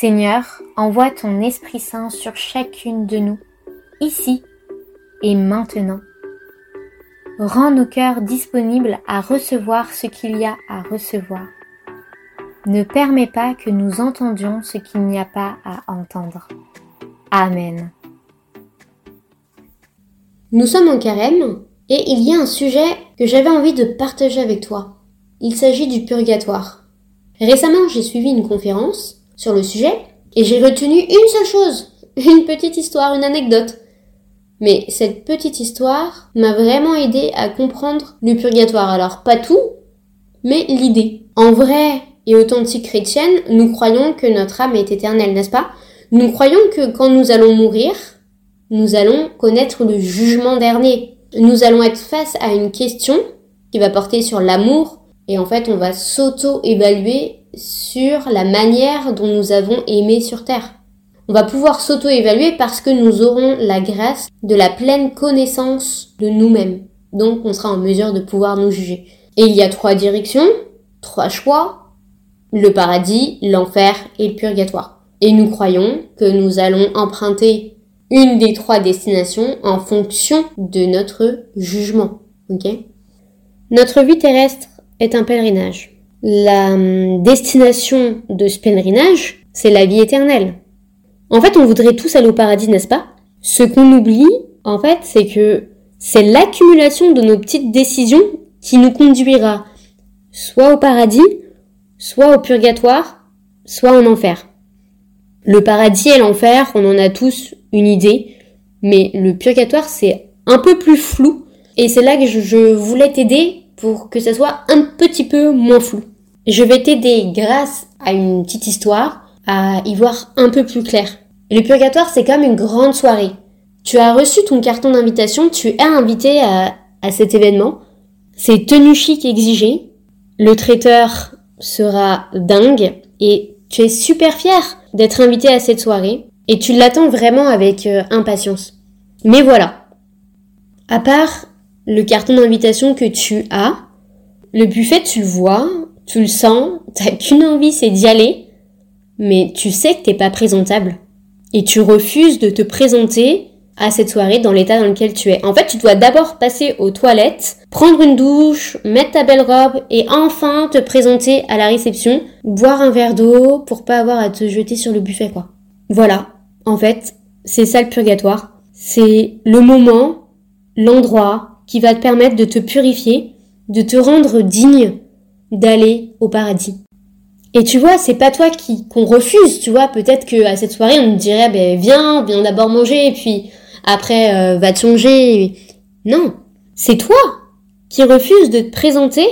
Seigneur, envoie ton Esprit Saint sur chacune de nous, ici et maintenant. Rends nos cœurs disponibles à recevoir ce qu'il y a à recevoir. Ne permets pas que nous entendions ce qu'il n'y a pas à entendre. Amen. Nous sommes en carême et il y a un sujet que j'avais envie de partager avec toi. Il s'agit du purgatoire. Récemment, j'ai suivi une conférence sur le sujet et j'ai retenu une seule chose, une petite histoire, une anecdote. Mais cette petite histoire m'a vraiment aidé à comprendre le purgatoire. Alors pas tout, mais l'idée. En vrai et authentique chrétienne, nous croyons que notre âme est éternelle, n'est-ce pas? Nous croyons que quand nous allons mourir, nous allons connaître le jugement dernier. Nous allons être face à une question qui va porter sur l'amour et en fait on va s'auto-évaluer sur la manière dont nous avons aimé sur Terre. On va pouvoir s'auto-évaluer parce que nous aurons la grâce de la pleine connaissance de nous-mêmes. Donc on sera en mesure de pouvoir nous juger. Et il y a trois directions, trois choix, le paradis, l'enfer et le purgatoire. Et nous croyons que nous allons emprunter une des trois destinations en fonction de notre jugement. Ok? Notre vie terrestre est un pèlerinage la hum, destination de ce pèlerinage, c'est la vie éternelle. En fait, on voudrait tous aller au paradis, n'est-ce pas? Ce qu'on oublie, en fait, c'est que c'est l'accumulation de nos petites décisions qui nous conduira soit au paradis, soit au purgatoire, soit en enfer. Le paradis et l'enfer, on en a tous une idée, mais le purgatoire, c'est un peu plus flou, et c'est là que je voulais t'aider pour que ça soit un petit peu moins flou. Je vais t'aider grâce à une petite histoire à y voir un peu plus clair. Le purgatoire, c'est comme une grande soirée. Tu as reçu ton carton d'invitation, tu es invité à, à cet événement. C'est tenue chic exigé. Le traiteur sera dingue et tu es super fier d'être invité à cette soirée et tu l'attends vraiment avec euh, impatience. Mais voilà. À part le carton d'invitation que tu as. Le buffet, tu le vois, tu le sens, t'as qu'une envie, c'est d'y aller, mais tu sais que t'es pas présentable. Et tu refuses de te présenter à cette soirée dans l'état dans lequel tu es. En fait, tu dois d'abord passer aux toilettes, prendre une douche, mettre ta belle robe et enfin te présenter à la réception, boire un verre d'eau pour pas avoir à te jeter sur le buffet, quoi. Voilà. En fait, c'est ça le purgatoire. C'est le moment, l'endroit, qui va te permettre de te purifier, de te rendre digne d'aller au paradis. Et tu vois, c'est pas toi qui qu'on refuse, tu vois, peut-être que à cette soirée on te dirait ben viens, viens d'abord manger puis après euh, va te changer. Non, c'est toi qui refuses de te présenter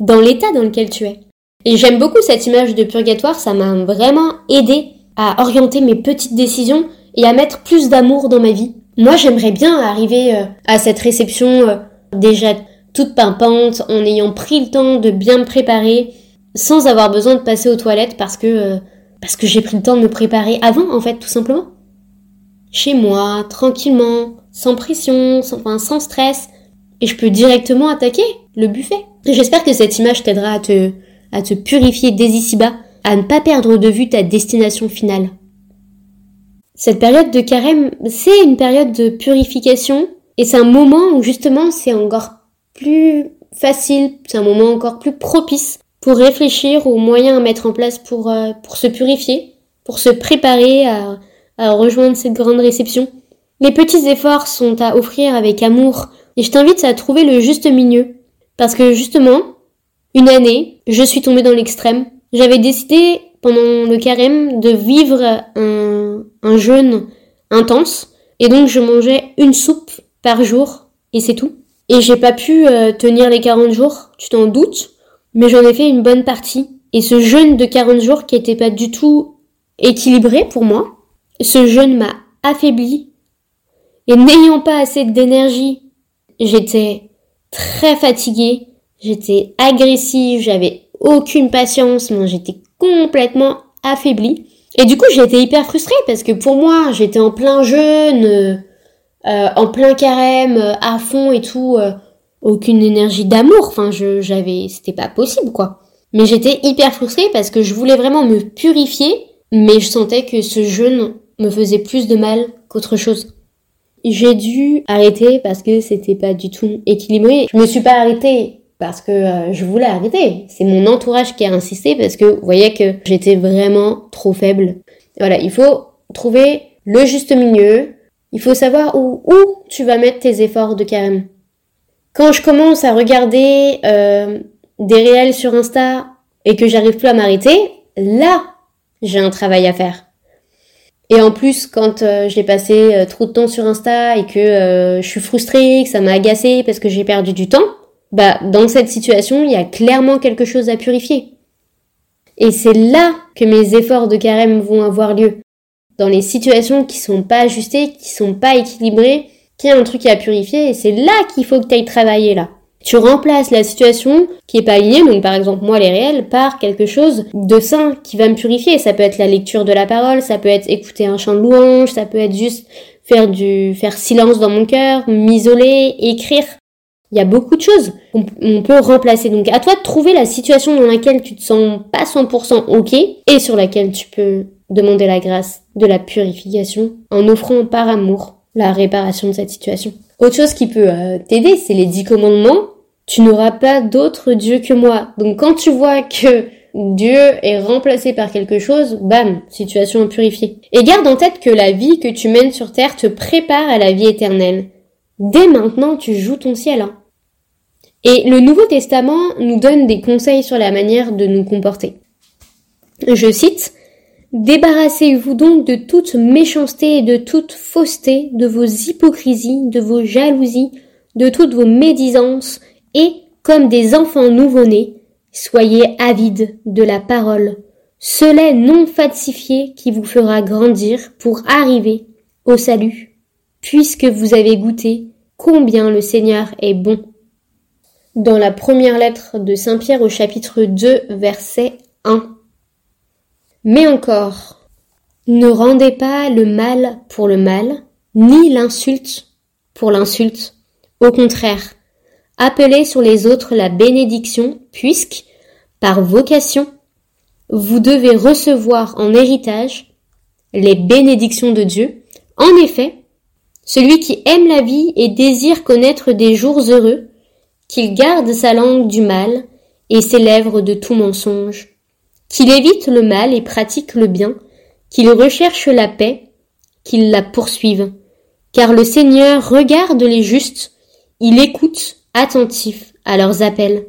dans l'état dans lequel tu es. Et j'aime beaucoup cette image de purgatoire, ça m'a vraiment aidé à orienter mes petites décisions et à mettre plus d'amour dans ma vie. Moi, j'aimerais bien arriver euh, à cette réception euh, déjà toute pimpante, en ayant pris le temps de bien me préparer, sans avoir besoin de passer aux toilettes parce que euh, parce que j'ai pris le temps de me préparer avant, en fait, tout simplement. Chez moi, tranquillement, sans pression, sans, enfin, sans stress, et je peux directement attaquer le buffet. J'espère que cette image t'aidera à te, à te purifier dès ici-bas, à ne pas perdre de vue ta destination finale. Cette période de carême, c'est une période de purification et c'est un moment où justement c'est encore plus facile, c'est un moment encore plus propice pour réfléchir aux moyens à mettre en place pour, euh, pour se purifier, pour se préparer à, à rejoindre cette grande réception. Les petits efforts sont à offrir avec amour et je t'invite à trouver le juste milieu. Parce que justement, une année, je suis tombée dans l'extrême. J'avais décidé pendant le carême de vivre un, un jeûne intense. Et donc je mangeais une soupe par jour et c'est tout. Et j'ai pas pu euh, tenir les 40 jours, tu t'en doutes, mais j'en ai fait une bonne partie. Et ce jeûne de 40 jours qui était pas du tout équilibré pour moi, ce jeûne m'a affaibli Et n'ayant pas assez d'énergie, j'étais très fatiguée, j'étais agressive, j'avais aucune patience, j'étais complètement affaiblie. Et du coup, j'étais hyper frustrée parce que pour moi, j'étais en plein jeûne, euh, euh, en plein carême, euh, à fond et tout, aucune énergie d'amour. Enfin, je, j'avais, c'était pas possible quoi. Mais j'étais hyper frustrée parce que je voulais vraiment me purifier, mais je sentais que ce jeûne me faisait plus de mal qu'autre chose. J'ai dû arrêter parce que c'était pas du tout équilibré. Je me suis pas arrêtée parce que euh, je voulais arrêter. C'est mon entourage qui a insisté parce que voyez que j'étais vraiment trop faible. Voilà, il faut trouver le juste milieu. Il faut savoir où, où tu vas mettre tes efforts de carême. Quand je commence à regarder euh, des réels sur Insta et que j'arrive plus à m'arrêter, là, j'ai un travail à faire. Et en plus, quand euh, j'ai passé euh, trop de temps sur Insta et que je suis frustrée, que ça m'a agacée parce que j'ai perdu du temps, bah dans cette situation, il y a clairement quelque chose à purifier. Et c'est là que mes efforts de carême vont avoir lieu. Dans les situations qui sont pas ajustées, qui sont pas équilibrées, qu'il y a un truc à purifier et c'est là qu'il faut que tu ailles travailler là. Tu remplaces la situation qui est pas alignée, donc par exemple moi les réels, par quelque chose de sain qui va me purifier. Ça peut être la lecture de la parole, ça peut être écouter un chant de louange, ça peut être juste faire du faire silence dans mon cœur, m'isoler, écrire. Il y a beaucoup de choses qu'on on peut remplacer. Donc à toi de trouver la situation dans laquelle tu te sens pas 100% ok et sur laquelle tu peux demander la grâce de la purification en offrant par amour la réparation de cette situation. Autre chose qui peut euh, t'aider, c'est les dix commandements. Tu n'auras pas d'autre Dieu que moi. Donc quand tu vois que Dieu est remplacé par quelque chose, bam, situation purifiée. Et garde en tête que la vie que tu mènes sur terre te prépare à la vie éternelle. Dès maintenant, tu joues ton ciel. Hein. Et le Nouveau Testament nous donne des conseils sur la manière de nous comporter. Je cite, Débarrassez-vous donc de toute méchanceté et de toute fausseté, de vos hypocrisies, de vos jalousies, de toutes vos médisances, et, comme des enfants nouveau-nés, soyez avides de la parole, ce lait non falsifié qui vous fera grandir pour arriver au salut, puisque vous avez goûté combien le Seigneur est bon. Dans la première lettre de Saint Pierre au chapitre 2, verset 1. Mais encore, ne rendez pas le mal pour le mal, ni l'insulte pour l'insulte. Au contraire, appelez sur les autres la bénédiction, puisque, par vocation, vous devez recevoir en héritage les bénédictions de Dieu. En effet, celui qui aime la vie et désire connaître des jours heureux, qu'il garde sa langue du mal et ses lèvres de tout mensonge qu'il évite le mal et pratique le bien, qu'il recherche la paix, qu'il la poursuive. Car le Seigneur regarde les justes, il écoute attentif à leurs appels.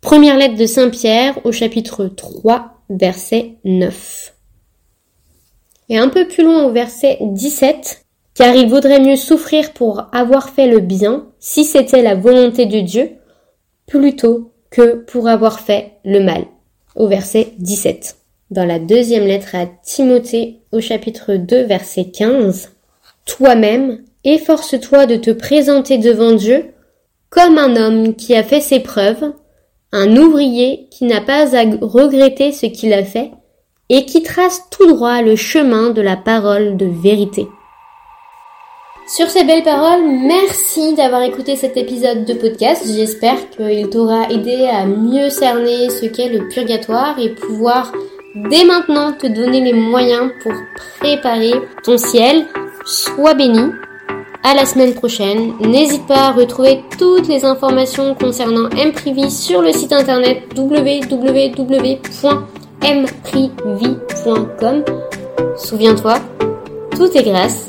Première lettre de Saint Pierre au chapitre 3, verset 9. Et un peu plus loin au verset 17, car il vaudrait mieux souffrir pour avoir fait le bien, si c'était la volonté de Dieu, plutôt que pour avoir fait le mal au verset 17. Dans la deuxième lettre à Timothée au chapitre 2 verset 15, Toi-même, efforce-toi de te présenter devant Dieu comme un homme qui a fait ses preuves, un ouvrier qui n'a pas à regretter ce qu'il a fait et qui trace tout droit le chemin de la parole de vérité. Sur ces belles paroles, merci d'avoir écouté cet épisode de podcast. J'espère qu'il t'aura aidé à mieux cerner ce qu'est le purgatoire et pouvoir dès maintenant te donner les moyens pour préparer ton ciel. Sois béni. À la semaine prochaine. N'hésite pas à retrouver toutes les informations concernant MPrivy sur le site internet www.mprivy.com. Souviens-toi, tout est grâce